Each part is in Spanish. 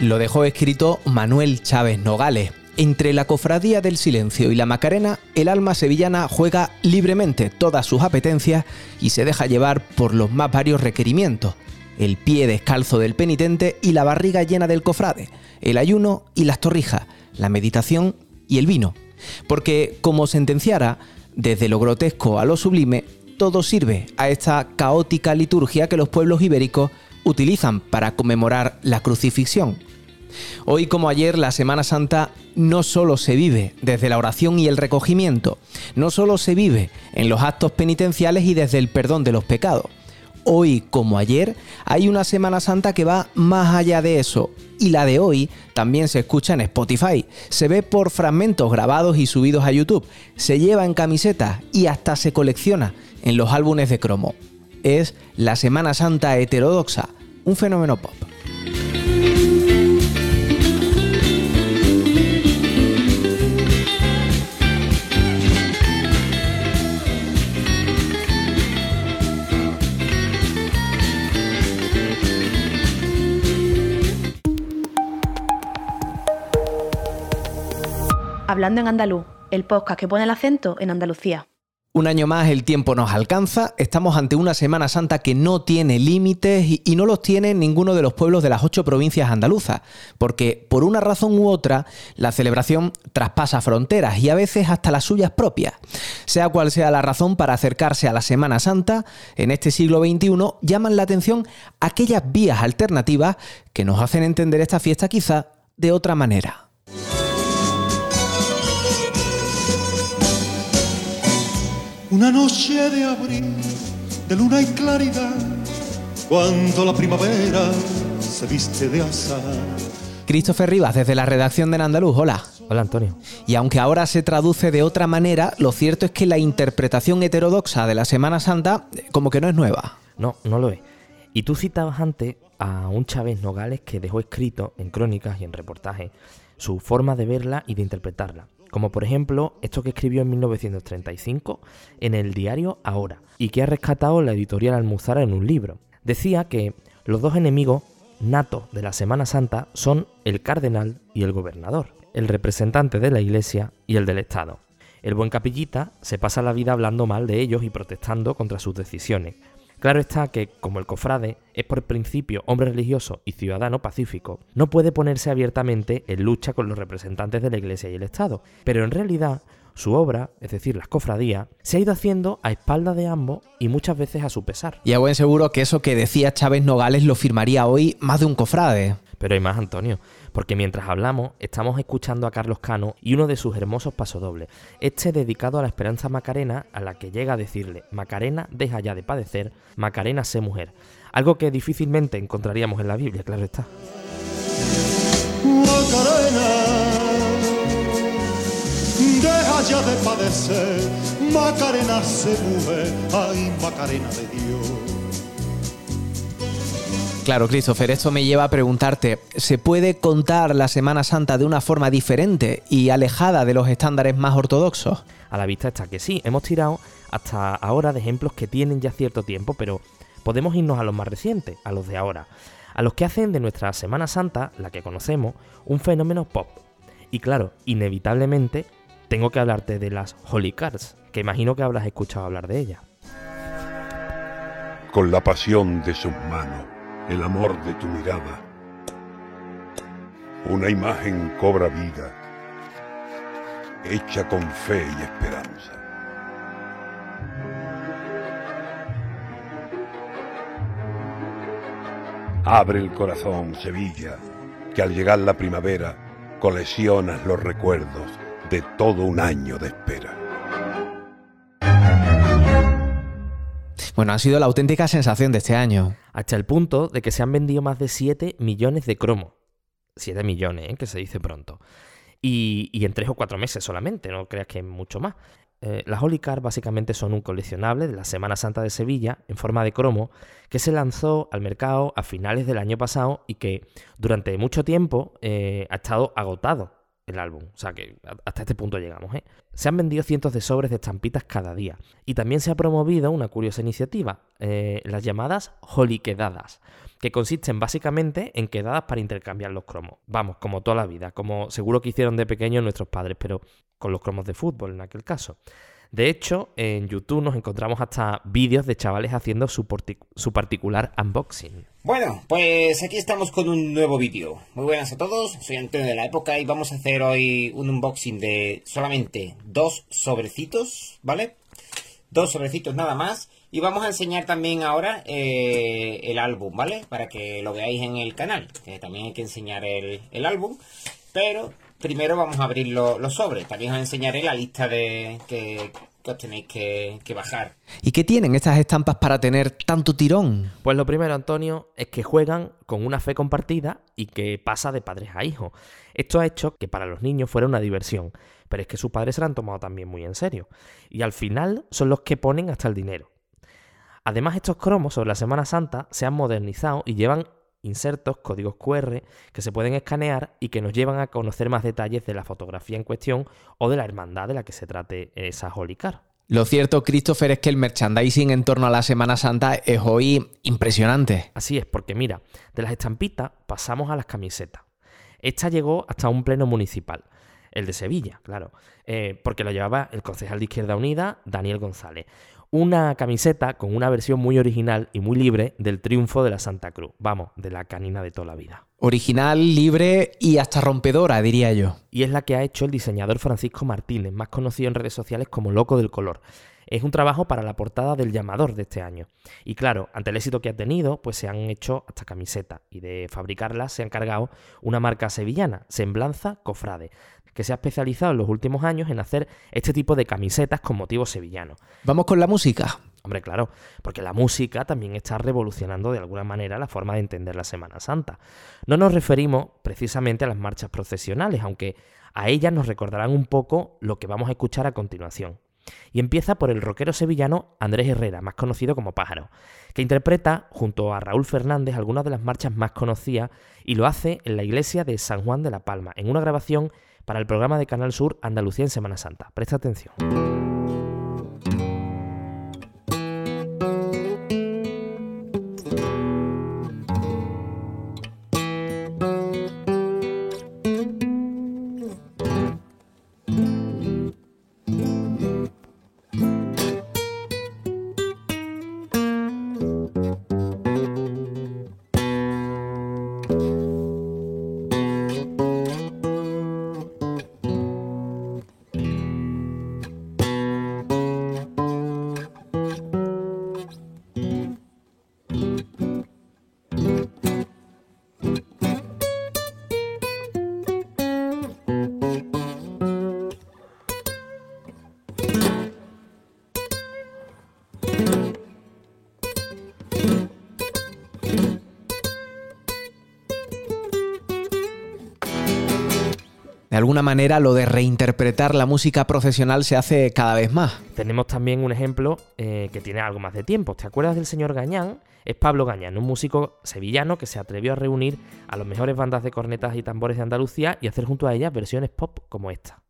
Lo dejó escrito Manuel Chávez Nogales. Entre la cofradía del silencio y la Macarena, el alma sevillana juega libremente todas sus apetencias y se deja llevar por los más varios requerimientos. El pie descalzo del penitente y la barriga llena del cofrade, el ayuno y las torrijas, la meditación y el vino. Porque, como sentenciara, desde lo grotesco a lo sublime, todo sirve a esta caótica liturgia que los pueblos ibéricos utilizan para conmemorar la crucifixión. Hoy como ayer, la Semana Santa no solo se vive desde la oración y el recogimiento, no solo se vive en los actos penitenciales y desde el perdón de los pecados. Hoy como ayer, hay una Semana Santa que va más allá de eso. Y la de hoy también se escucha en Spotify, se ve por fragmentos grabados y subidos a YouTube, se lleva en camisetas y hasta se colecciona en los álbumes de cromo. Es la Semana Santa heterodoxa, un fenómeno pop. Hablando en andaluz, el podcast que pone el acento en Andalucía. Un año más el tiempo nos alcanza, estamos ante una Semana Santa que no tiene límites y, no los tiene en ninguno de los pueblos de las ocho provincias andaluzas, porque por una razón u otra la celebración traspasa fronteras y a veces hasta las suyas propias. Sea cual sea la razón para acercarse a la Semana Santa, en este siglo XXI llaman la atención aquellas vías alternativas que nos hacen entender esta fiesta quizá de otra manera. Una noche de abril, de luna y claridad, cuando la primavera se viste de azar. Christopher Rivas, desde la redacción de En Andaluz. Hola. Hola, Antonio. Y aunque ahora se traduce de otra manera, lo cierto es que la interpretación heterodoxa de la Semana Santa eh, como que no es nueva. No, no lo es. Y tú citabas antes a un Chávez Nogales que dejó escrito en crónicas y en reportajes su forma de verla y de interpretarla como por ejemplo esto que escribió en 1935 en el diario Ahora, y que ha rescatado la editorial Almuzara en un libro. Decía que los dos enemigos natos de la Semana Santa son el cardenal y el gobernador, el representante de la Iglesia y el del Estado. El buen capillita se pasa la vida hablando mal de ellos y protestando contra sus decisiones, Claro está que, como el cofrade es por principio hombre religioso y ciudadano pacífico, no puede ponerse abiertamente en lucha con los representantes de la Iglesia y el Estado, pero en realidad su obra, es decir, las cofradías, se ha ido haciendo a espaldas de ambos y muchas veces a su pesar. Y a buen seguro que eso que decía Chávez Nogales lo firmaría hoy más de un cofrade. Pero hay más, Antonio, porque mientras hablamos estamos escuchando a Carlos Cano y uno de sus hermosos pasodobles, este dedicado a la esperanza Macarena, a la que llega a decirle, Macarena deja ya de padecer, Macarena sé mujer, algo que difícilmente encontraríamos en la Biblia, claro está. Macarena, deja ya de padecer, Macarena sé mujer, ay Macarena de Dios. Claro, Christopher, esto me lleva a preguntarte, ¿se puede contar la Semana Santa de una forma diferente y alejada de los estándares más ortodoxos? A la vista está que sí, hemos tirado hasta ahora de ejemplos que tienen ya cierto tiempo, pero podemos irnos a los más recientes, a los de ahora, a los que hacen de nuestra Semana Santa, la que conocemos, un fenómeno pop. Y claro, inevitablemente tengo que hablarte de las Holy Cards, que imagino que habrás escuchado hablar de ellas. Con la pasión de sus manos el amor de tu mirada. Una imagen cobra vida, hecha con fe y esperanza. Abre el corazón, Sevilla, que al llegar la primavera coleccionas los recuerdos de todo un año de espera. Bueno, ha sido la auténtica sensación de este año. Hasta el punto de que se han vendido más de 7 millones de cromos. 7 millones, ¿eh? que se dice pronto. Y, en 3 o 4 meses solamente, no creas que es mucho más. Eh, las Holy Card básicamente son un coleccionable de la Semana Santa de Sevilla en forma de cromo que se lanzó al mercado a finales del año pasado y que durante mucho tiempo eh, ha estado agotado el álbum. O sea que hasta este punto llegamos. ¿eh? Se han vendido cientos de sobres de estampitas cada día. Y también se ha promovido una curiosa iniciativa, eh, las llamadas Holiquedadas, que consisten básicamente en quedadas para intercambiar los cromos. Vamos, como toda la vida, como seguro que hicieron de pequeños nuestros padres, pero con los cromos de fútbol en aquel caso. De hecho, en YouTube nos encontramos hasta vídeos de chavales haciendo su, su, particular unboxing. Bueno, pues aquí estamos con un nuevo vídeo. Muy buenas a todos, soy Antonio de la época y vamos a hacer hoy un unboxing de solamente dos sobrecitos, ¿vale? Dos sobrecitos nada más. Y vamos a enseñar también ahora eh, el álbum, ¿vale? Para que lo veáis en el canal, que también hay que enseñar el, el álbum. Pero primero vamos a abrir los sobres. También os enseñaré la lista de que, os tenéis que, que, bajar. ¿Y qué tienen estas estampas para tener tanto tirón? Pues lo primero, Antonio, es que juegan con una fe compartida y que pasa de padres a hijos. Esto ha hecho que para los niños fuera una diversión, pero es que sus padres se la han tomado también muy en serio. Y al final son los que ponen hasta el dinero. Además, estos cromos sobre la Semana Santa se han modernizado y llevan insertos, códigos QR que se pueden escanear y que nos llevan a conocer más detalles de la fotografía en cuestión o de la hermandad de la que se trate esa Holy Car. Lo cierto, Christopher, es que el merchandising en torno a la Semana Santa es hoy impresionante. Así es, porque mira, de las estampitas pasamos a las camisetas. Esta llegó hasta un pleno municipal, el de Sevilla, claro, eh, porque lo llevaba el concejal de Izquierda Unida, Daniel González una camiseta con una versión muy original y muy libre del triunfo de la Santa Cruz. Vamos, de la canina de toda la vida. Original, libre y hasta rompedora, diría yo. Y es la que ha hecho el diseñador Francisco Martínez, más conocido en redes sociales como Loco del Color. Es un trabajo para la portada del llamador de este año. Y claro, ante el éxito que ha tenido, pues se han hecho hasta camisetas y de fabricarlas se ha encargado una marca sevillana, Semblanza Cofrade, que se ha especializado en los últimos años en hacer este tipo de camisetas con motivos sevillanos. Vamos con la música. Hombre, claro, porque la música también está revolucionando de alguna manera la forma de entender la Semana Santa. No nos referimos precisamente a las marchas procesionales, aunque a ellas nos recordarán un poco lo que vamos a escuchar a continuación. Y empieza por el rockero sevillano Andrés Herrera, más conocido como Pájaro, que interpreta junto a Raúl Fernández algunas de las marchas más conocidas y lo hace en la iglesia de San Juan de la Palma, en una grabación para el programa de Canal Sur Andalucía en Semana Santa. Presta atención. De alguna manera lo de reinterpretar la música profesional se hace cada vez más. Tenemos también un ejemplo eh, que tiene algo más de tiempo. ¿Te acuerdas del señor Gañán? Es Pablo Gañán, un músico sevillano que se atrevió a reunir a las mejores bandas de cornetas y tambores de Andalucía y hacer junto a ellas versiones pop como esta.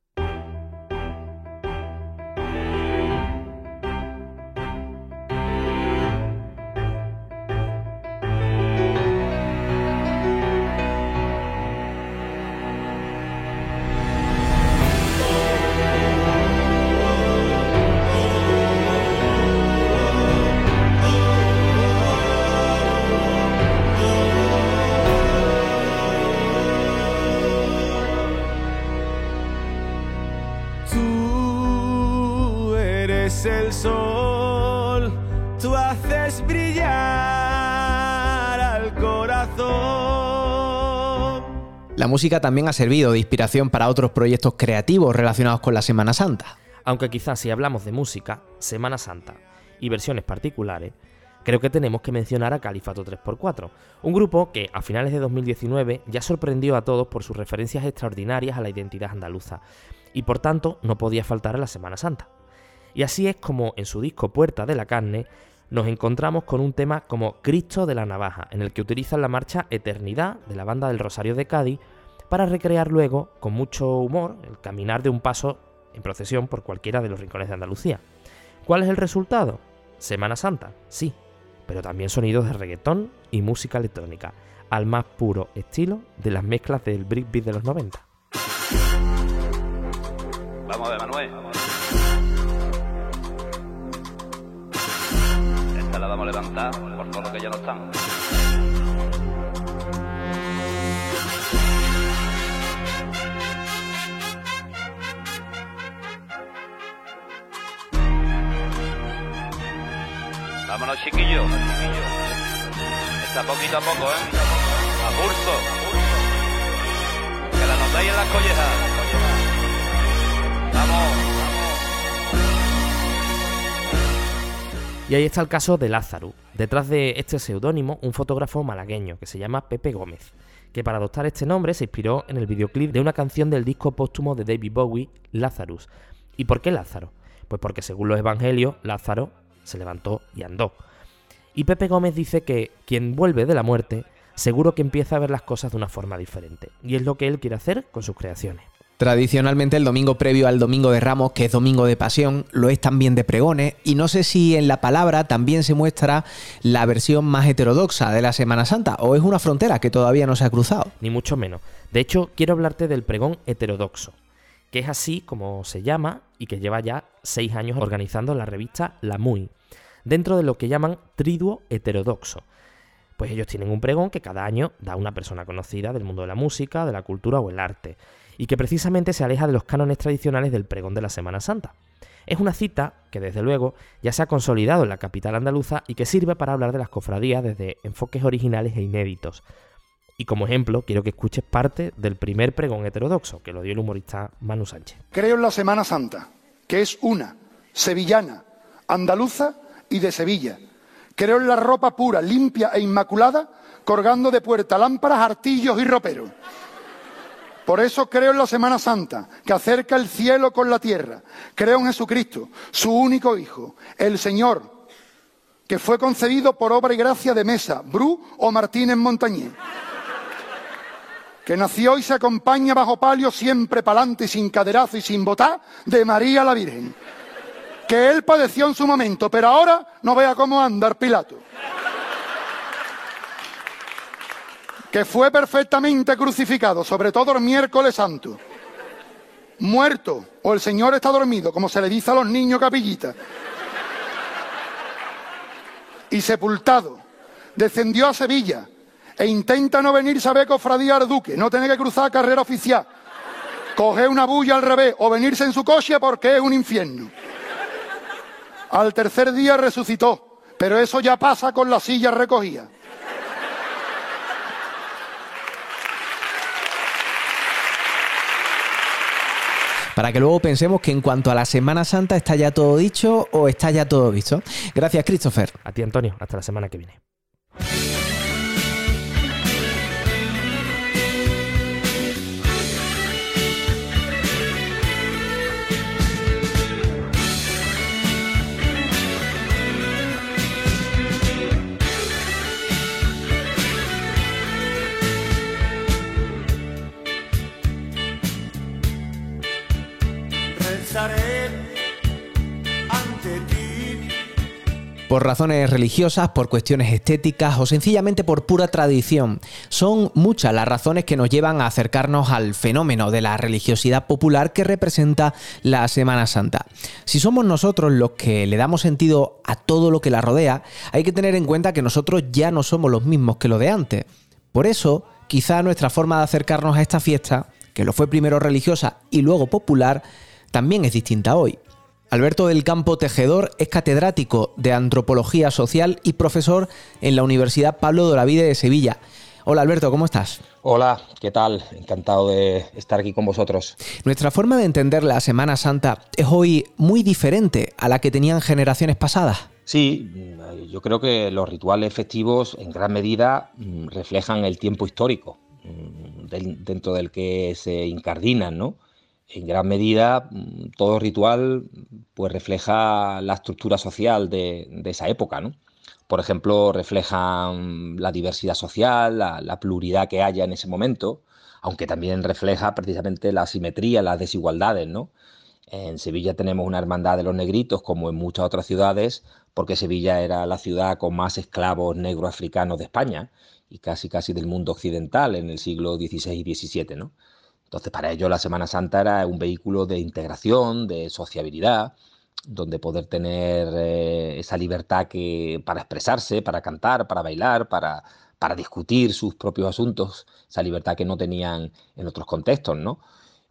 Música también ha servido de inspiración para otros proyectos creativos relacionados con la Semana Santa. Aunque quizás si hablamos de música, Semana Santa y versiones particulares, creo que tenemos que mencionar a Califato 3x4, un grupo que a finales de 2019 ya sorprendió a todos por sus referencias extraordinarias a la identidad andaluza y por tanto no podía faltar a la Semana Santa. Y así es como en su disco Puerta de la Carne nos encontramos con un tema como Cristo de la Navaja, en el que utilizan la marcha Eternidad de la banda del Rosario de Cádiz para recrear luego, con mucho humor, el caminar de un paso en procesión por cualquiera de los rincones de Andalucía. ¿Cuál es el resultado? Semana Santa, sí, pero también sonidos de reggaetón y música electrónica, al más puro estilo de las mezclas del breakbeat de los 90. Vamos a ver, Manuel. Esta la vamos a levantar por todo lo que ya no están. Vámonos, chiquillos. Está poquito a poco, ¿eh? A pulso. Que la notáis en las collejas. Vamos. Y ahí está el caso de Lázaro. Detrás de este seudónimo, un fotógrafo malagueño que se llama Pepe Gómez, que para adoptar este nombre se inspiró en el videoclip de una canción del disco póstumo de David Bowie, Lazarus. ¿Y por qué Lázaro? Pues porque según los evangelios, Lázaro se levantó y andó. Y Pepe Gómez dice que quien vuelve de la muerte seguro que empieza a ver las cosas de una forma diferente. Y es lo que él quiere hacer con sus creaciones. Tradicionalmente el domingo previo al domingo de Ramos, que es domingo de pasión, lo es también de pregones, y no sé si en la palabra también se muestra la versión más heterodoxa de la Semana Santa, o es una frontera que todavía no se ha cruzado. Ni mucho menos. De hecho, quiero hablarte del pregón heterodoxo, que es así como se llama y que lleva ya seis años organizando la revista La Muy, dentro de lo que llaman triduo heterodoxo. Pues ellos tienen un pregón que cada año da una persona conocida del mundo de la música, de la cultura o el arte y que precisamente se aleja de los cánones tradicionales del pregón de la Semana Santa. Es una cita que desde luego ya se ha consolidado en la capital andaluza y que sirve para hablar de las cofradías desde enfoques originales e inéditos. Y como ejemplo, quiero que escuches parte del primer pregón heterodoxo que lo dio el humorista Manu Sánchez. Creo en la Semana Santa, que es una, sevillana, andaluza y de Sevilla. Creo en la ropa pura, limpia e inmaculada, colgando de puerta lámparas, artillos y roperos. Por eso creo en la Semana Santa, que acerca el cielo con la tierra. Creo en Jesucristo, su único Hijo, el Señor, que fue concebido por obra y gracia de Mesa, Bru o Martínez Montañé. Que nació y se acompaña bajo palio siempre pa'lante y sin caderazo y sin botar de María la Virgen. Que él padeció en su momento, pero ahora no vea cómo andar Pilato. que fue perfectamente crucificado, sobre todo el miércoles santo, muerto, o el Señor está dormido, como se le dice a los niños capillitas, y sepultado, descendió a Sevilla e intenta no venir a ver cofradía al duque, no tener que cruzar carrera oficial, coger una bulla al revés o venirse en su coche porque es un infierno. Al tercer día resucitó, pero eso ya pasa con la silla recogida. para que luego pensemos que en cuanto a la Semana Santa está ya todo dicho o está ya todo visto. Gracias, Christopher. A ti, Antonio. Hasta la semana que viene. Por razones religiosas, por cuestiones estéticas o sencillamente por pura tradición. Son muchas las razones que nos llevan a acercarnos al fenómeno de la religiosidad popular que representa la Semana Santa. Si somos nosotros los que le damos sentido a todo lo que la rodea, hay que tener en cuenta que nosotros ya no somos los mismos que lo de antes. Por eso, quizá nuestra forma de acercarnos a esta fiesta, que lo fue primero religiosa y luego popular, también es distinta hoy. Alberto del Campo Tejedor es catedrático de Antropología Social y profesor en la Universidad Pablo de Olavide de Sevilla. Hola Alberto, ¿cómo estás? Hola, ¿qué tal? Encantado de estar aquí con vosotros. Nuestra forma de entender la Semana Santa es hoy muy diferente a la que tenían generaciones pasadas. Sí, yo creo que los rituales festivos en gran medida mm, reflejan el tiempo histórico mm, dentro del que se incardinan, ¿no? En gran medida mm, todo ritual pues refleja la estructura social de, esa época, ¿no? Por ejemplo, refleja la diversidad social, la, la, pluralidad que haya en ese momento, aunque también refleja precisamente la asimetría, las desigualdades, ¿no? En Sevilla tenemos una hermandad de los negritos, como en muchas otras ciudades, porque Sevilla era la ciudad con más esclavos negroafricanos de España y casi casi del mundo occidental en el siglo XVI y XVII, ¿no? Entonces, para ello la Semana Santa era un vehículo de integración, de sociabilidad, donde poder tener eh, esa libertad que, para expresarse, para cantar, para bailar, para, para discutir sus propios asuntos, esa libertad que no tenían en otros contextos, ¿no?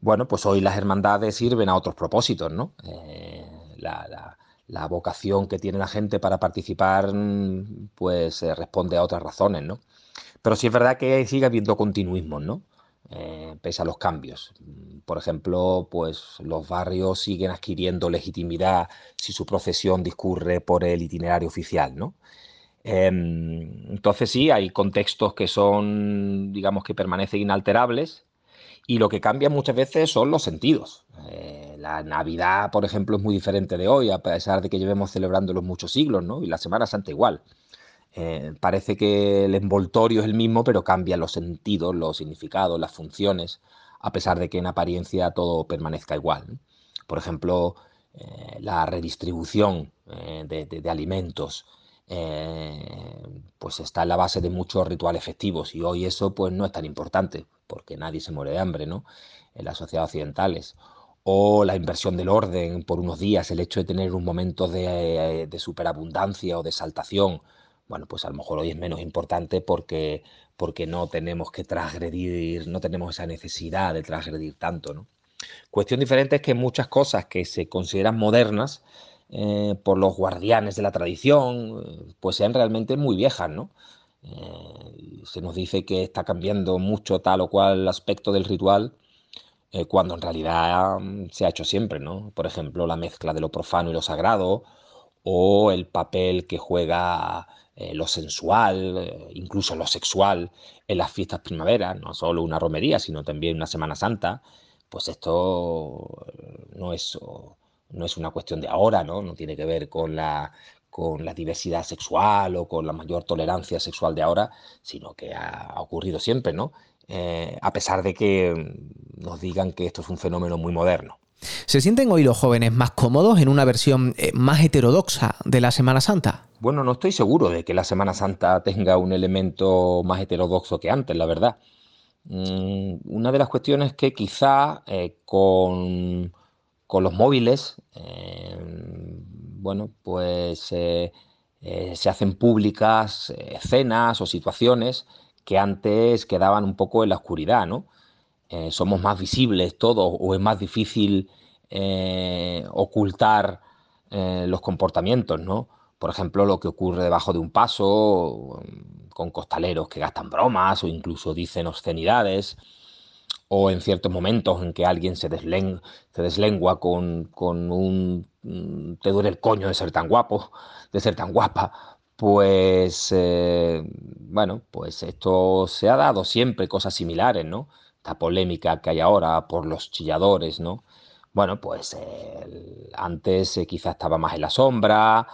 Bueno, pues hoy las hermandades sirven a otros propósitos, ¿no? Eh, la, la, vocación que tiene la gente para participar, mm, pues eh, responde a otras razones, ¿no? Pero sí es verdad que sigue habiendo continuismo, ¿no? Eh, pese a los cambios. Por ejemplo, pues los barrios siguen adquiriendo legitimidad si su procesión discurre por el itinerario oficial, ¿no? Em, entonces sí, hay contextos que son, digamos, que permanecen inalterables y lo que cambia muchas veces son los sentidos. Eh, la Navidad, por ejemplo, es muy diferente de hoy, a pesar de que llevemos celebrando muchos siglos, ¿no? Y la Semana Santa igual. Eh, parece que el envoltorio es el mismo, pero cambian los sentidos, los significados, las funciones, a pesar de que en apariencia todo permanezca igual. Por ejemplo, eh, la redistribución eh, de, alimentos, pues está en la base de muchos rituales festivos y hoy eso pues no es tan importante porque nadie se muere de hambre, ¿no? En las sociedades occidentales o la inversión del orden por unos días, el hecho de tener un momento de, de superabundancia o de exaltación, bueno, pues a lo mejor hoy es menos importante porque, porque no tenemos que transgredir, no tenemos esa necesidad de transgredir tanto, ¿no? Cuestión diferente es que muchas cosas que se consideran modernas eh, por los guardianes de la tradición, eh, pues sean realmente muy viejas, ¿no? Eh, se nos dice que está cambiando mucho tal o cual aspecto del ritual, cuando en realidad mm, se ha hecho siempre, ¿no? Por ejemplo, la mezcla de lo profano y lo sagrado, o el papel que juega eh, lo sensual, eh, incluso lo sexual en las fiestas primaveras, no solo una romería, sino también una Semana Santa, pues esto eh, no es, no es una cuestión de ahora, ¿no? No tiene que ver con la, con la diversidad sexual o con la mayor tolerancia sexual de ahora, sino que ha, ocurrido siempre, ¿no? a pesar de que nos digan que esto es un fenómeno muy moderno. ¿Se sienten hoy los jóvenes más cómodos en una versión más heterodoxa de la Semana Santa? Bueno, no estoy seguro de que la Semana Santa tenga un elemento más heterodoxo que antes, la verdad. Mm, una de las cuestiones que quizá eh, con, los móviles, eh, bueno, pues eh, se hacen públicas escenas o situaciones que antes quedaban un poco en la oscuridad, ¿no? Somos más visibles todos o es más difícil ocultar los comportamientos, ¿no? Por ejemplo, lo que ocurre debajo de un paso, con costaleros que gastan bromas o incluso dicen obscenidades, o en ciertos momentos en que alguien se, se deslengua con, un mm, te duele el coño de ser tan guapo, de ser tan guapa, pues eh, bueno, pues esto se ha dado siempre cosas similares, ¿no? Esta polémica que hay ahora por los chilladores, ¿no? Bueno, pues antes eh, quizá estaba más en la sombra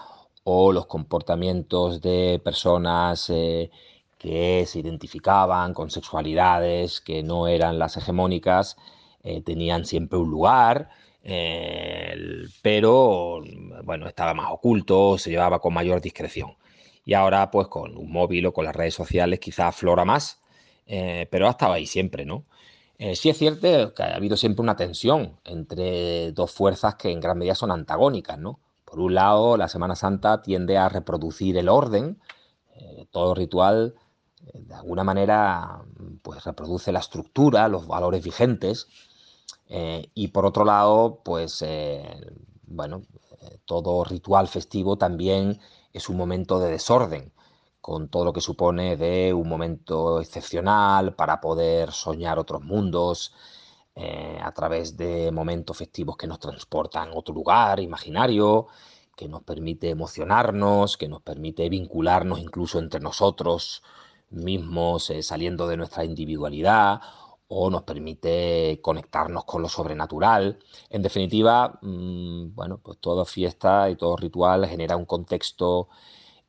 o los comportamientos de personas eh, que se identificaban con sexualidades que no eran las hegemónicas, eh, tenían siempre un lugar, eh, pero bueno, estaba más oculto, se llevaba con mayor discreción. Y ahora, pues con un móvil o con las redes sociales, quizá aflora más, pero ha estado ahí siempre, ¿no? Sí es cierto que ha habido siempre una tensión entre dos fuerzas que en gran medida son antagónicas, ¿no? Por un lado, la Semana Santa tiende a reproducir el orden, eh, todo ritual eh, de alguna manera pues reproduce la estructura, los valores vigentes, eh, y por otro lado, pues bueno, todo ritual festivo también es un momento de desorden, con todo lo que supone de un momento excepcional para poder soñar otros mundos, eh, a través de momentos festivos que nos transportan a otro lugar imaginario, que nos permite emocionarnos, que nos permite vincularnos incluso entre nosotros mismos, eh, saliendo de nuestra individualidad, o nos permite conectarnos con lo sobrenatural. En definitiva, mm, bueno, pues toda fiesta y todo ritual genera un contexto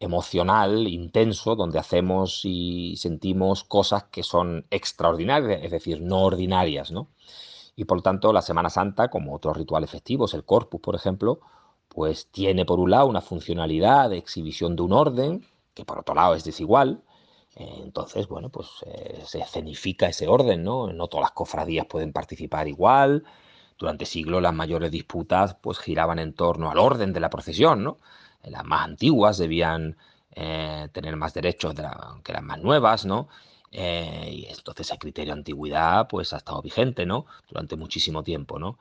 emocional intenso donde hacemos y sentimos cosas que son extraordinarias, es decir, no ordinarias, ¿no? Y por lo tanto, la Semana Santa, como otros rituales festivos, el Corpus, por ejemplo, pues tiene por un lado una funcionalidad de exhibición de un orden, que por otro lado es desigual. Eh, entonces, bueno, pues eh, se escenifica ese orden, ¿no? No todas las cofradías pueden participar igual. Durante siglos las mayores disputas pues giraban en torno al orden de la procesión, ¿no? Las más antiguas debían eh, tener más derechos que las más nuevas, ¿no? y entonces ese criterio de antigüedad pues ha estado vigente, ¿no? Durante muchísimo tiempo, ¿no?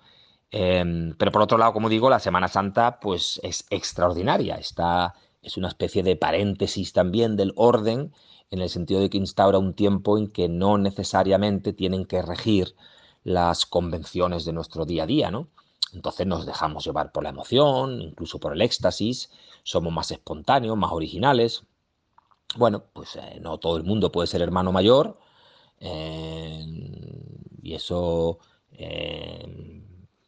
Em, pero por otro lado, como digo, la Semana Santa pues es extraordinaria, está, es una especie de paréntesis también del orden en el sentido de que instaura un tiempo en que no necesariamente tienen que regir las convenciones de nuestro día a día, ¿no? Entonces nos dejamos llevar por la emoción, incluso por el éxtasis, somos más espontáneos, más originales. Bueno, pues eh, no todo el mundo puede ser hermano mayor eh, y eso eh,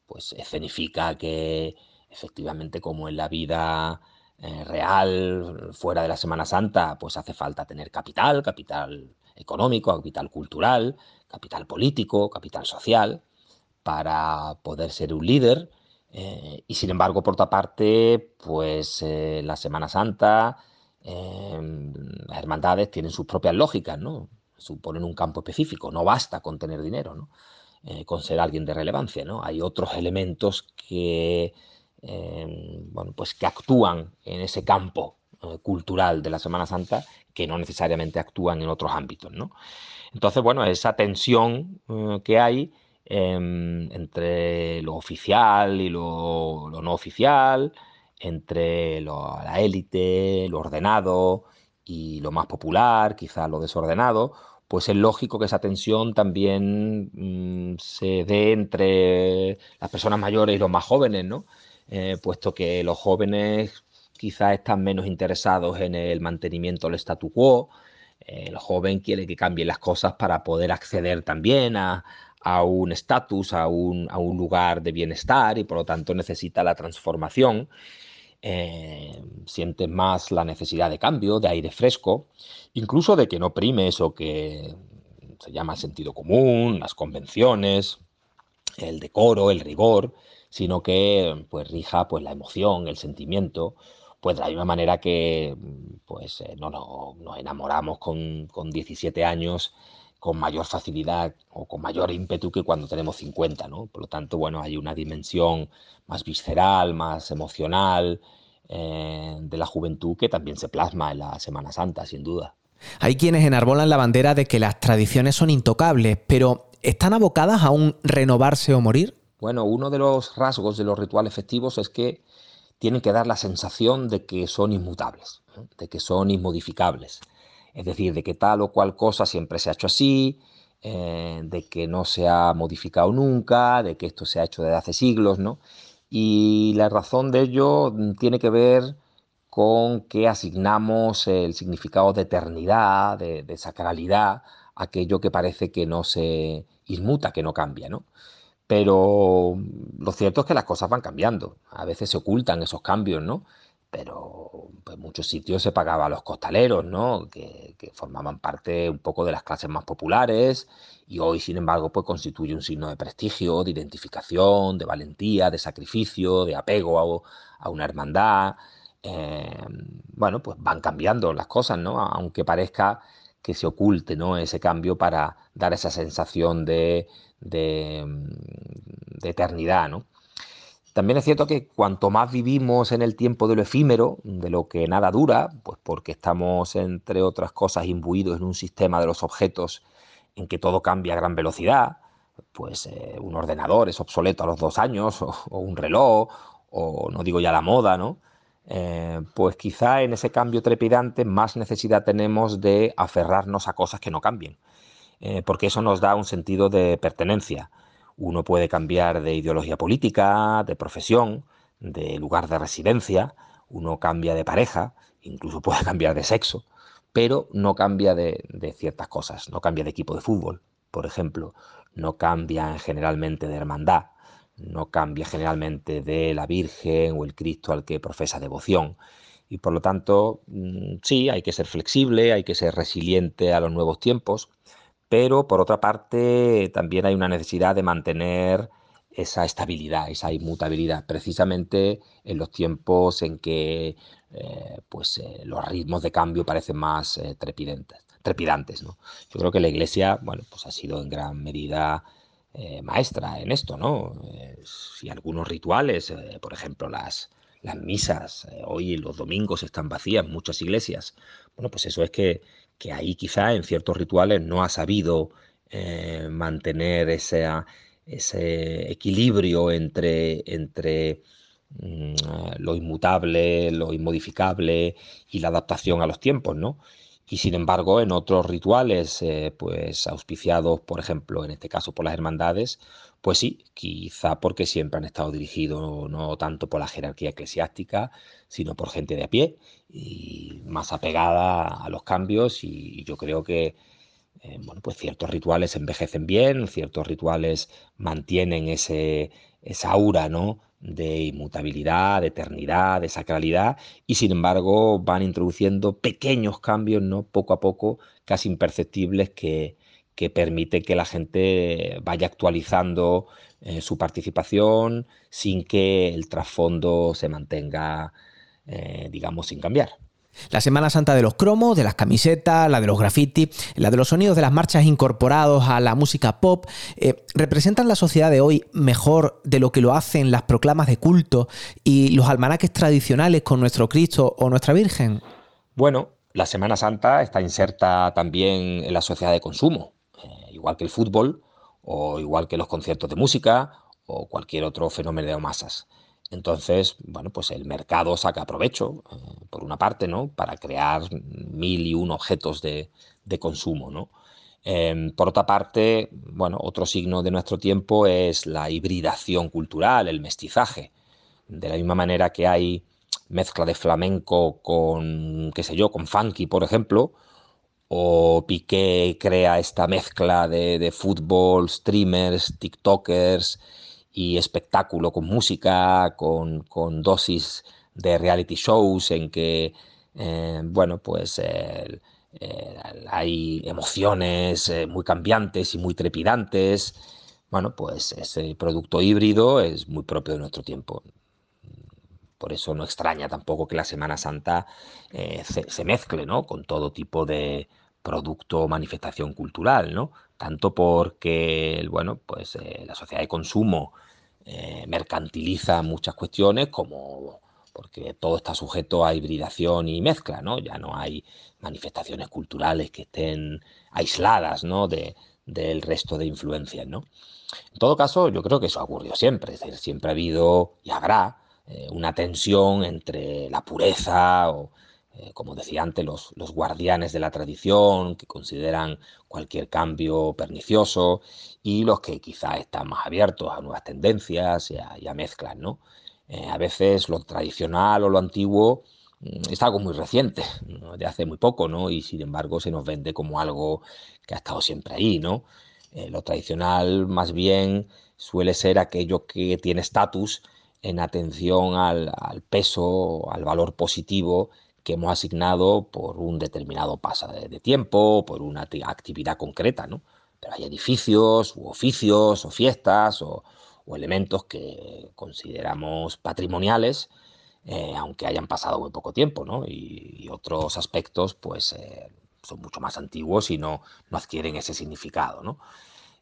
pues escenifica que efectivamente como en la vida eh, real, fuera de la Semana Santa, pues hace falta tener capital, capital económico, capital cultural, capital político, capital social, para poder ser un líder. Eh, y sin embargo, por otra parte, pues eh, la Semana Santa, las hermandades tienen sus propias lógicas, ¿no? Suponen un campo específico, no basta con tener dinero, ¿no? Eh, con ser alguien de relevancia. ¿no? Hay otros elementos que, em, bueno, pues que actúan en ese campo cultural de la Semana Santa que no necesariamente actúan en otros ámbitos. ¿no? Entonces, bueno, esa tensión que hay em, entre lo oficial y lo, no oficial, entre la élite, lo ordenado y lo más popular, quizá lo desordenado, pues es lógico que esa tensión también mm, se dé entre las personas mayores y los más jóvenes, ¿no? Eh, puesto que los jóvenes quizás están menos interesados en el mantenimiento del statu quo, eh, el joven quiere que cambien las cosas para poder acceder también a, un estatus, a un, lugar de bienestar y por lo tanto necesita la transformación. Eh, siente más la necesidad de cambio, de aire fresco incluso de que no prime eso que se llama sentido común, las convenciones, el decoro, el rigor, sino que pues rija pues la emoción, el sentimiento, pues de la misma manera que pues eh, no, nos enamoramos con, con 17 años con mayor facilidad o con mayor ímpetu que cuando tenemos 50, ¿no? Por lo tanto, bueno, hay una dimensión más visceral, más emocional eh, de la juventud que también se plasma en la Semana Santa, sin duda. Hay quienes enarbolan la bandera de que las tradiciones son intocables, pero ¿están abocadas a un renovarse o morir? Bueno, uno de los rasgos de los rituales festivos es que tienen que dar la sensación de que son inmutables, de que son inmodificables. Es decir, de que tal o cual cosa siempre se ha hecho así, eh, de que no se ha modificado nunca, de que esto se ha hecho desde hace siglos, ¿no? Y la razón de ello tiene que ver con que asignamos el significado de eternidad, de, sacralidad, aquello que parece que no se inmuta, que no cambia, ¿no? Pero lo cierto es que las cosas van cambiando. A veces se ocultan esos cambios, ¿no? Pero pues, muchos sitios se pagaba a los costaleros, ¿no? Que, que, formaban parte un poco de las clases más populares y hoy, sin embargo, pues constituye un signo de prestigio, de identificación, de valentía, de sacrificio, de apego a, a una hermandad. Em, bueno, pues van cambiando las cosas, ¿no? Aunque parezca que se oculte, ¿no? Ese cambio para dar esa sensación de, de, de eternidad, ¿no? También es cierto que cuanto más vivimos en el tiempo de lo efímero, de lo que nada dura, pues porque estamos, entre otras cosas, imbuidos en un sistema de los objetos en que todo cambia a gran velocidad, pues eh, un ordenador es obsoleto a los dos años, o, un reloj, o no digo ya la moda, ¿no? Eh, pues quizá en ese cambio trepidante más necesidad tenemos de aferrarnos a cosas que no cambien, eh, porque eso nos da un sentido de pertenencia. Uno puede cambiar de ideología política, de profesión, de lugar de residencia, uno cambia de pareja, incluso puede cambiar de sexo, pero no cambia de, ciertas cosas, no cambia de equipo de fútbol, por ejemplo, no cambia generalmente de hermandad, no cambia generalmente de la Virgen o el Cristo al que profesa devoción. Y por lo tanto, mm, sí, hay que ser flexible, hay que ser resiliente a los nuevos tiempos, pero por otra parte también hay una necesidad de mantener esa estabilidad, esa inmutabilidad, precisamente en los tiempos en que pues, los ritmos de cambio parecen más trepidantes. trepidantes ¿no? Yo creo que la Iglesia bueno, pues ha sido en gran medida maestra en esto, ¿no? si algunos rituales, por ejemplo, las, las misas, hoy los domingos están vacías, muchas iglesias, bueno, pues eso es que, que ahí quizá en ciertos rituales no ha sabido eh, mantener ese, ese equilibrio entre, entre mm, lo inmutable, lo inmodificable y la adaptación a los tiempos, ¿no? Y sin embargo, en otros rituales, eh, pues auspiciados, por ejemplo, en este caso por las hermandades, pues sí, quizá porque siempre han estado dirigidos no tanto por la jerarquía eclesiástica, sino por gente de a pie y más apegada a los cambios y yo creo que eh, bueno, pues ciertos rituales envejecen bien, ciertos rituales mantienen ese, esa aura ¿no? de inmutabilidad, de eternidad, de sacralidad, y sin embargo van introduciendo pequeños cambios, ¿no? poco a poco, casi imperceptibles, que, que permite que la gente vaya actualizando eh, su participación sin que el trasfondo se mantenga, eh, digamos, sin cambiar. La Semana Santa de los cromos, de las camisetas, la de los graffiti, la de los sonidos de las marchas incorporados a la música pop, eh, representan la sociedad de hoy mejor de lo que lo hacen las proclamas de culto y los almanaques tradicionales con nuestro Cristo o nuestra Virgen. Bueno, la Semana Santa está inserta también en la sociedad de consumo, eh, igual que el fútbol o igual que los conciertos de música o cualquier otro fenómeno de masas. Entonces, bueno, pues el mercado saca provecho, eh, por una parte, ¿no? Para crear mil y un objetos de, consumo, ¿no? Em, por otra parte, bueno, otro signo de nuestro tiempo es la hibridación cultural, el mestizaje. De la misma manera que hay mezcla de flamenco con, qué sé yo, con funky, por ejemplo, o Piqué crea esta mezcla de, de fútbol, streamers, TikTokers, y espectáculo con música, con, dosis de reality shows en que, eh, bueno, pues eh, hay emociones eh, muy cambiantes y muy trepidantes. Bueno, pues ese producto híbrido es muy propio de nuestro tiempo. Por eso no extraña tampoco que la Semana Santa se, se, mezcle ¿no? con todo tipo de producto o manifestación cultural, ¿no? Tanto porque, bueno, pues la sociedad de consumo eh, mercantiliza muchas cuestiones como porque todo está sujeto a hibridación y mezcla, ¿no? Ya no hay manifestaciones culturales que estén aisladas, ¿no? De, del resto de influencias, ¿no? En todo caso, yo creo que eso ha ocurrido siempre, es decir, siempre ha habido y habrá eh, una tensión entre la pureza o eh, como decía antes, los, guardianes de la tradición, que consideran cualquier cambio pernicioso, y los que quizá están más abiertos a nuevas tendencias y a, mezclas, ¿no? Eh, a veces lo tradicional o lo antiguo mm, es algo muy reciente, de hace muy poco, ¿no? Y sin embargo se nos vende como algo que ha estado siempre ahí, ¿no? Eh, lo tradicional más bien suele ser aquello que tiene estatus en atención al peso, al valor positivo que hemos asignado por un determinado paso de, tiempo, por una actividad concreta, ¿no? Pero hay edificios, u oficios, o fiestas, o, elementos que consideramos patrimoniales, eh, aunque hayan pasado muy poco tiempo, ¿no? Y, otros aspectos, pues, eh, son mucho más antiguos y no, no adquieren ese significado, ¿no?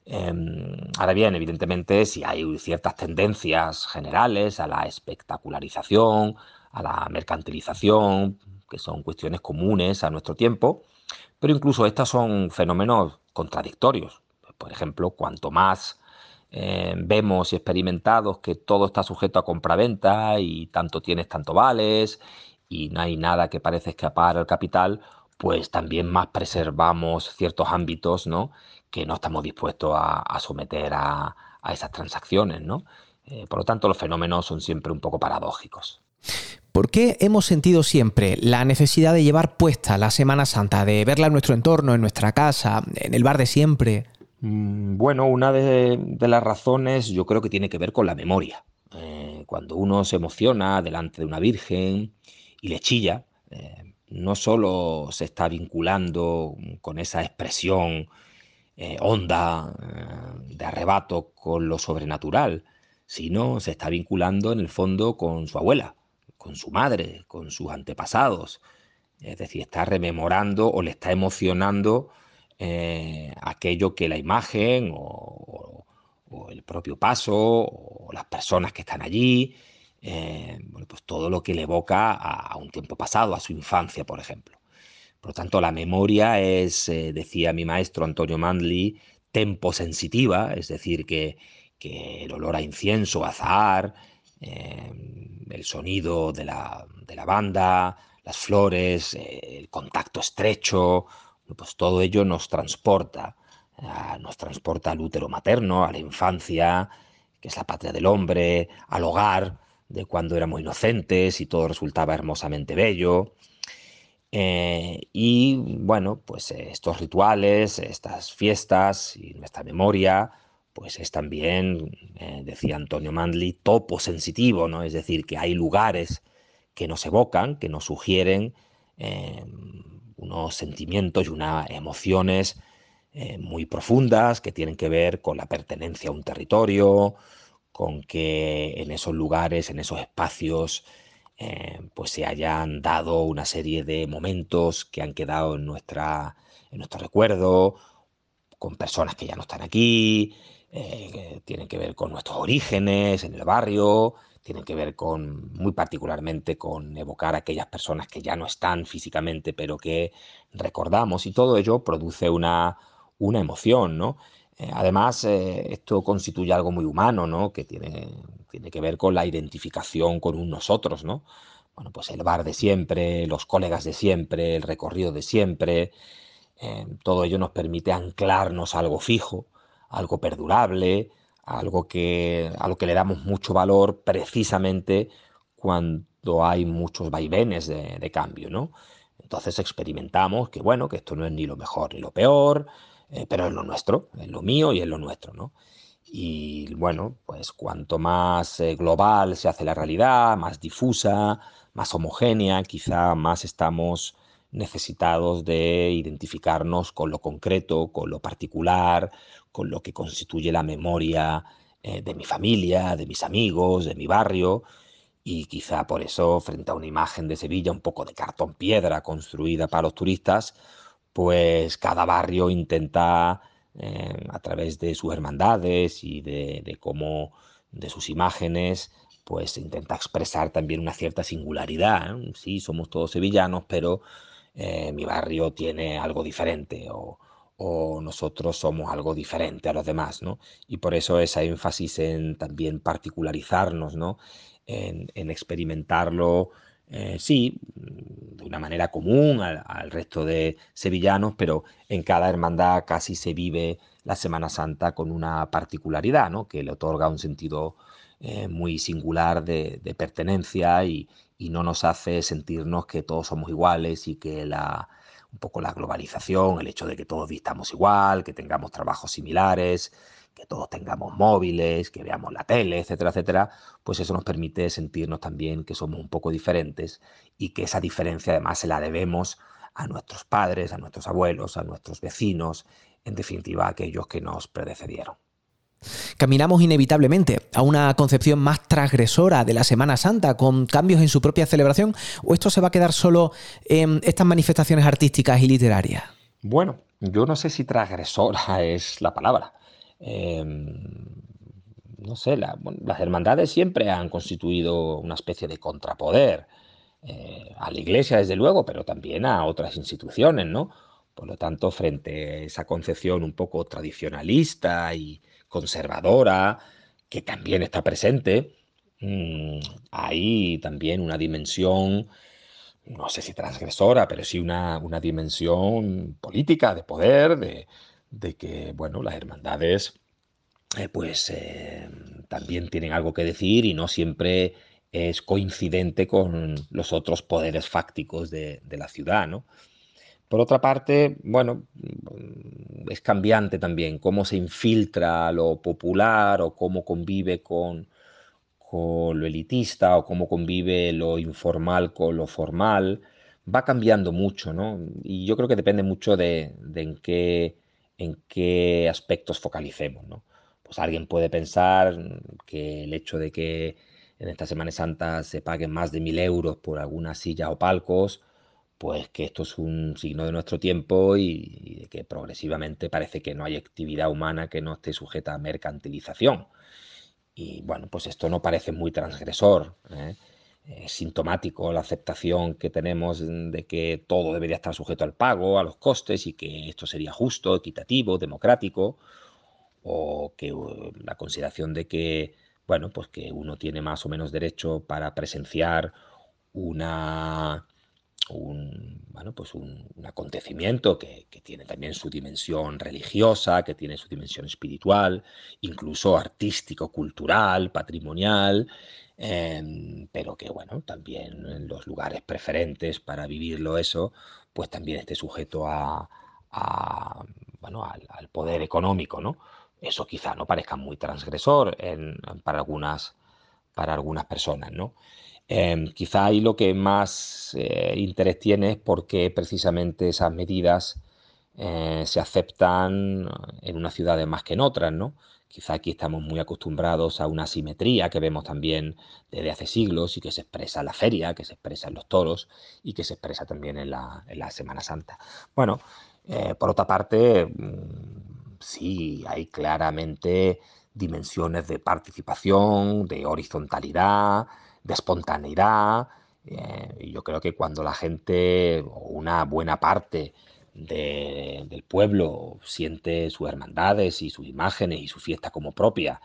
Em, ahora bien, evidentemente, si hay ciertas tendencias generales a la espectacularización, a la mercantilización, que son cuestiones comunes a nuestro tiempo, pero incluso estas son fenómenos contradictorios. Por ejemplo, cuanto más eh, vemos y experimentados que todo está sujeto a compraventa y tanto tienes, tanto vales, y no hay nada que parece escapar al capital, pues también más preservamos ciertos ámbitos ¿no? que no estamos dispuestos a, someter a, esas transacciones. ¿no? Eh, por lo tanto, los fenómenos son siempre un poco paradójicos. ¿Por qué hemos sentido siempre la necesidad de llevar puesta la Semana Santa, de verla en nuestro entorno, en nuestra casa, en el bar de siempre? Mm, bueno, una de, las razones yo creo que tiene que ver con la memoria. Eh, cuando uno se emociona delante de una virgen y le chilla, eh, no solo se está vinculando con esa expresión eh, honda de arrebato con lo sobrenatural, sino se está vinculando en el fondo con su abuela, con su madre, con sus antepasados. Es decir, está rememorando o le está emocionando eh, aquello que la imagen o, el propio paso o las personas que están allí, eh, bueno, pues todo lo que le evoca a, un tiempo pasado, a su infancia, por ejemplo. Por lo tanto, la memoria es, eh, decía mi maestro Antonio Mandli, temposensitiva, es decir, que, el olor a incienso, azahar, el sonido de la, de la, banda, las flores, el contacto estrecho, pues todo ello nos transporta, nos transporta al útero materno, a la infancia, que es la patria del hombre, al hogar de cuando éramos inocentes y todo resultaba hermosamente bello. Eh, y bueno, pues estos rituales, estas fiestas y nuestra memoria, pues es también, eh, decía Antonio Mandli, topo sensitivo, ¿no? Es decir, que hay lugares que nos evocan, que nos sugieren eh, unos sentimientos y unas emociones eh, muy profundas que tienen que ver con la pertenencia a un territorio, con que en esos lugares, en esos espacios, eh, pues se hayan dado una serie de momentos que han quedado en, nuestra, en nuestro recuerdo, con personas que ya no están aquí, eh, que tienen que ver con nuestros orígenes en el barrio, tienen que ver con, muy particularmente con evocar a aquellas personas que ya no están físicamente, pero que recordamos, y todo ello produce una, una emoción, ¿no? Eh, además, eh, esto constituye algo muy humano, ¿no? Que tiene, tiene que ver con la identificación con un nosotros, ¿no? Bueno, pues el bar de siempre, los colegas de siempre, el recorrido de siempre, todo ello nos permite anclarnos algo fijo, algo perdurable, algo que, a lo que le damos mucho valor precisamente cuando hay muchos vaivenes de, cambio, ¿no? Entonces experimentamos que, bueno, que esto no es ni lo mejor ni lo peor, eh, pero es lo nuestro, es lo mío y es lo nuestro, ¿no? Y bueno, pues cuanto más eh, global se hace la realidad, más difusa, más homogénea, quizá más estamos necesitados de identificarnos con lo concreto, con lo particular, con lo que constituye la memoria eh, de mi familia, de mis amigos, de mi barrio, y quizá por eso, frente a una imagen de Sevilla un poco de cartón piedra construida para los turistas, pues cada barrio intenta, eh, a través de sus hermandades y de, cómo, de sus imágenes, pues intenta expresar también una cierta singularidad. ¿eh? Sí, somos todos sevillanos, pero mi barrio tiene algo diferente o nosotros somos algo diferente a los demás, ¿no? Y por eso esa énfasis en también particularizarnos, ¿no? En, experimentarlo, eh, sí, de una manera común al, resto de sevillanos, pero en cada hermandad casi se vive la Semana Santa con una particularidad, ¿no? Que le otorga un sentido eh, muy singular de, pertenencia y no nos hace sentirnos que todos somos iguales y que la un poco la globalización, el hecho de que todos vistamos igual, que tengamos trabajos similares, que todos tengamos móviles, que veamos la tele, etcétera, etcétera, pues eso nos permite sentirnos también que somos un poco diferentes y que esa diferencia además se la debemos a nuestros padres, a nuestros abuelos, a nuestros vecinos, en definitiva a aquellos que nos predecedieron. Caminamos inevitablemente a una concepción más transgresora de la Semana Santa, con cambios en su propia celebración, o esto se va a quedar solo en estas manifestaciones artísticas y literarias? Bueno, yo no sé si transgresora es la palabra. Em, no sé, las hermandades siempre han constituido una especie de contrapoder eh, a la Iglesia, desde luego, pero también a otras instituciones, ¿no? Por lo tanto, frente a esa concepción un poco tradicionalista y, conservadora, que también está presente, mm, hay también una dimensión, no sé si transgresora, pero sí una, una dimensión política, de poder, de, que, bueno, las hermandades eh, pues eh, también tienen algo que decir y no siempre es coincidente con los otros poderes fácticos de, de la ciudad, ¿no? Por otra parte, bueno, es cambiante también cómo se infiltra lo popular o cómo convive con, lo elitista o cómo convive lo informal con lo formal. Va cambiando mucho, ¿no? Y yo creo que depende mucho de, en, qué, en qué aspectos focalicemos, ¿no? pues alguien puede pensar que el hecho de que en esta Semana Santa se paguen más de mil euros por algunas sillas o palcos, pues que esto es un signo de nuestro tiempo y, de que progresivamente parece que no hay actividad humana que no esté sujeta a mercantilización. Y bueno, pues esto no parece muy transgresor. ¿eh? Es sintomático la aceptación que tenemos de que todo debería estar sujeto al pago, a los costes y que esto sería justo, equitativo, democrático, o que la consideración de que, bueno, pues que uno tiene más o menos derecho para presenciar una, un, bueno, pues un, acontecimiento que, tiene también su dimensión religiosa, que tiene su dimensión espiritual, incluso artístico, cultural, patrimonial, em, pero que bueno, también en los lugares preferentes para vivirlo eso, pues también esté sujeto a, bueno, al, poder económico, ¿no? Eso quizá no parezca muy transgresor para, algunas, para algunas personas, ¿no? Em, quizá ahí lo que más eh, interés tiene es porque precisamente esas medidas eh, se aceptan en unas ciudades más que en otras, ¿no? Quizá aquí estamos muy acostumbrados a una simetría que vemos también desde hace siglos y que se expresa en la feria, que se expresa en los toros y que se expresa también en la, Semana Santa. Bueno, eh, por otra parte, mm, sí, hay claramente dimensiones de participación, de horizontalidad, de espontaneidad. Eh, y yo creo que cuando la gente, o una buena parte del pueblo, siente sus hermandades y sus imágenes y su fiesta como propia,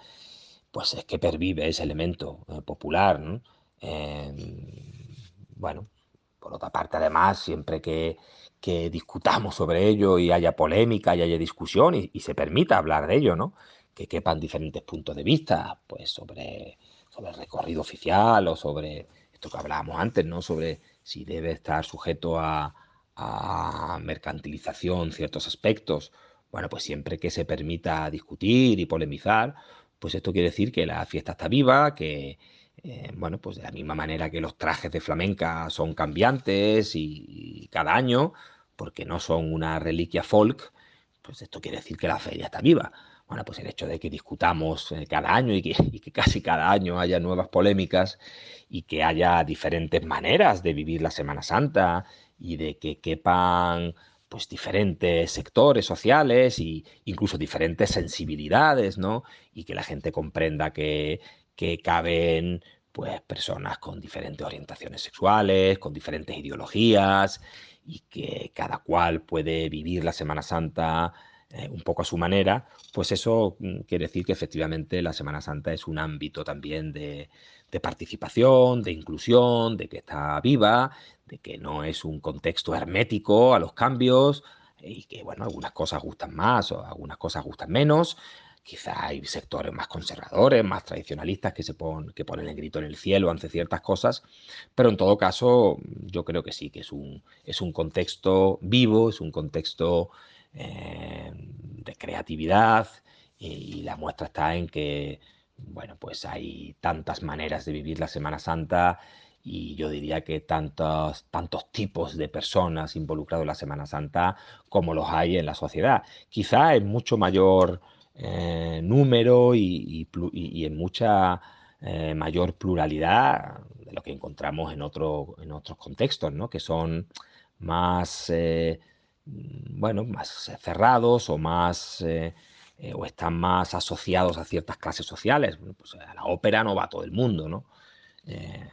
pues es que pervive ese elemento eh, popular. Em, bueno, por otra parte, además, siempre que, discutamos sobre ello y haya polémica y haya discusión y, y, se permita hablar de ello, ¿no? Que quepan diferentes puntos de vista, pues sobre sobre el recorrido oficial o sobre esto que hablábamos antes, ¿no? Sobre si debe estar sujeto a, mercantilización ciertos aspectos. Bueno, pues siempre que se permita discutir y polemizar, pues esto quiere decir que la fiesta está viva, que, eh, bueno, pues de la misma manera que los trajes de flamenca son cambiantes y, cada año, porque no son una reliquia folk, pues esto quiere decir que la feria está viva bueno, pues el hecho de que discutamos eh, cada año y que, casi cada año haya nuevas polémicas y que haya diferentes maneras de vivir la Semana Santa y de que quepan pues diferentes sectores sociales e incluso diferentes sensibilidades, ¿no? Y que la gente comprenda que, que caben pues personas con diferentes orientaciones sexuales, con diferentes ideologías y que cada cual puede vivir la Semana Santa eh, un poco a su manera, pues eso mm, quiere decir que efectivamente la Semana Santa es un ámbito también de, participación, de inclusión, de que está viva, de que no es un contexto hermético a los cambios y que, bueno, algunas cosas gustan más o algunas cosas gustan menos. Quizá hay sectores más conservadores, más tradicionalistas que, se ponen el grito en el cielo ante ciertas cosas, pero en todo caso yo creo que sí, que es un, es un contexto vivo, es un contexto eh, de creatividad y, la muestra está en que, bueno, pues hay tantas maneras de vivir la Semana Santa y yo diría que tantos, tantos tipos de personas involucrados en la Semana Santa como los hay en la sociedad. Quizá en mucho mayor eh, número y, en mucha eh, mayor pluralidad de lo que encontramos en, en otros contextos, ¿no? que son más bueno, más cerrados o más eh, eh, o están más asociados a ciertas clases sociales. pues a la ópera no va todo el mundo, ¿no? Eh,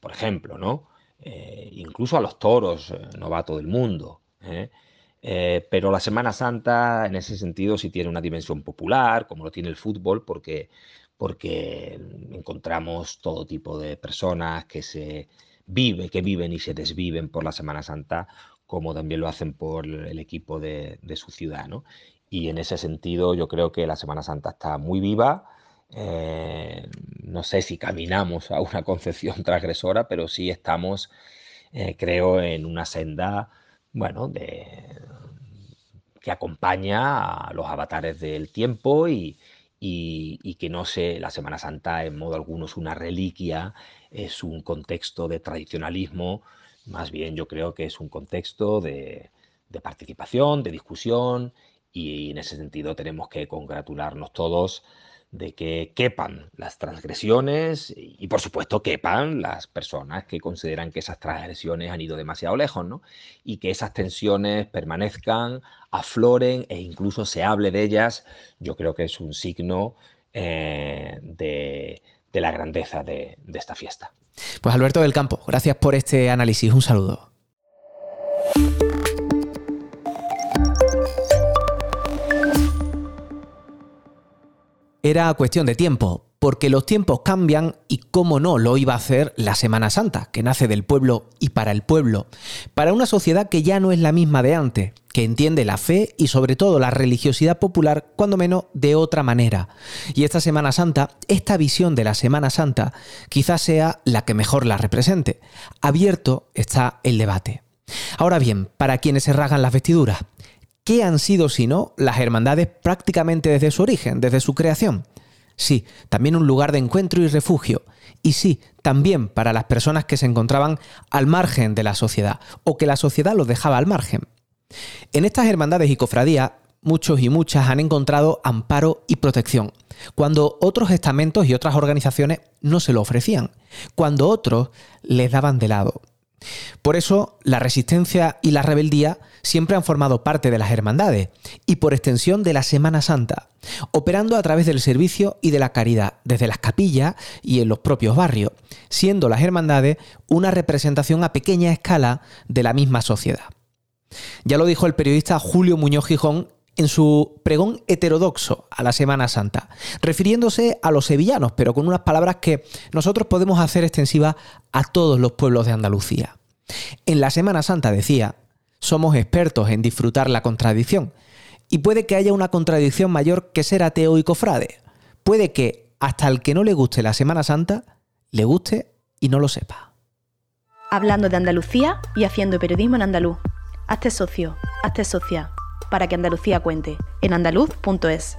por ejemplo, ¿no? incluso a los toros no va todo el mundo. pero la Semana Santa, en ese sentido, sí tiene una dimensión popular, como lo tiene el fútbol, porque, porque encontramos todo tipo de personas que se vive, que viven y se desviven por la Semana Santa como también lo hacen por el equipo de, su ciudad. ¿no? Y en ese sentido yo creo que la Semana Santa está muy viva. Eh, no sé si caminamos a una concepción transgresora, pero sí estamos, eh, creo, en una senda, bueno, de, que acompaña a los avatares del tiempo y, y, que no sé, la Semana Santa en modo alguno es una reliquia, es un contexto de tradicionalismo más bien yo creo que es un contexto de, participación, de discusión y en ese sentido tenemos que congratularnos todos de que quepan las transgresiones y, por supuesto, quepan las personas que consideran que esas transgresiones han ido demasiado lejos, ¿no? Y que esas tensiones permanezcan, afloren e incluso se hable de ellas, yo creo que es un signo eh, de, la grandeza de esta fiesta. Pues Alberto del Campo, gracias por este análisis. Un saludo. Era cuestión de tiempo, porque los tiempos cambian y cómo no lo iba a hacer la Semana Santa, que nace del pueblo y para el pueblo, para una sociedad que ya no es la misma de antes, que entiende la fe y sobre todo la religiosidad popular, cuando menos de otra manera. Y esta Semana Santa, esta visión de la Semana Santa, quizás sea la que mejor la represente. Abierto está el debate. Ahora bien, para quienes se rasgan las vestiduras, ¿Qué han sido, si no, las hermandades prácticamente desde su origen, desde su creación? Sí, también un lugar de encuentro y refugio. Y sí, también para las personas que se encontraban al margen de la sociedad o que la sociedad los dejaba al margen. En estas hermandades y cofradías, muchos y muchas han encontrado amparo y protección, cuando otros estamentos y otras organizaciones no se lo ofrecían, cuando otros les daban de lado. Por eso, la resistencia y la rebeldía siempre han formado parte de las hermandades y por extensión de la Semana Santa, operando a través del servicio y de la caridad desde las capillas y en los propios barrios, siendo las hermandades una representación a pequeña escala de la misma sociedad. Ya lo dijo el periodista Julio Muñoz Gijón en su pregón heterodoxo a la Semana Santa, refiriéndose a los sevillanos, pero con unas palabras que nosotros podemos hacer extensivas a todos los pueblos de Andalucía. En la Semana Santa decía, somos expertos en disfrutar la contradicción, y puede que haya una contradicción mayor que ser ateo y cofrade. Puede que hasta el que no le guste la Semana Santa, le guste y no lo sepa. Hablando de Andalucía y haciendo periodismo en andaluz. Hazte socio, hazte socia para que Andalucía cuente. En andaluz.es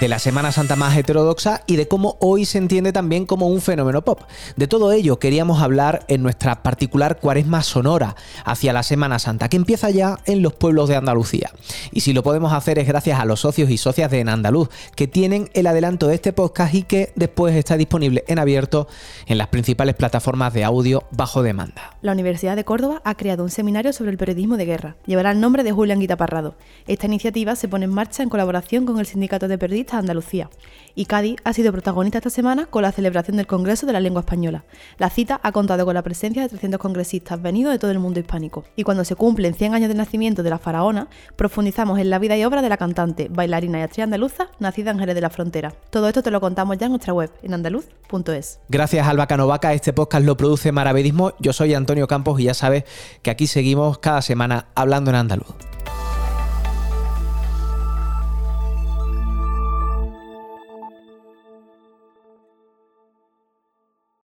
de la Semana Santa más heterodoxa y de cómo hoy se entiende también como un fenómeno pop. De todo ello queríamos hablar en nuestra particular cuaresma sonora hacia la Semana Santa, que empieza ya en los pueblos de Andalucía. Y si lo podemos hacer es gracias a los socios y socias de En Andaluz, que tienen el adelanto de este podcast y que después está disponible en abierto en las principales plataformas de audio bajo demanda. La Universidad de Córdoba ha creado un seminario sobre el periodismo de guerra. Llevará el nombre de Julián Guitaparrado. Esta iniciativa se pone en marcha en colaboración con el Sindicato de Periodistas Andalucía. Y Cádiz ha sido protagonista esta semana con la celebración del Congreso de la Lengua Española. La cita ha contado con la presencia de 300 congresistas venidos de todo el mundo hispánico. Y cuando se cumplen 100 años del nacimiento de la faraona, profundizamos en la vida y obra de la cantante, bailarina y actriz andaluza nacida en Jerez de la Frontera. Todo esto te lo contamos ya en nuestra web, en andaluz.es. Gracias Alba Canovaca, este podcast lo produce Maravedismo. Yo soy Antonio Campos y ya sabes que aquí seguimos cada semana hablando en andaluz.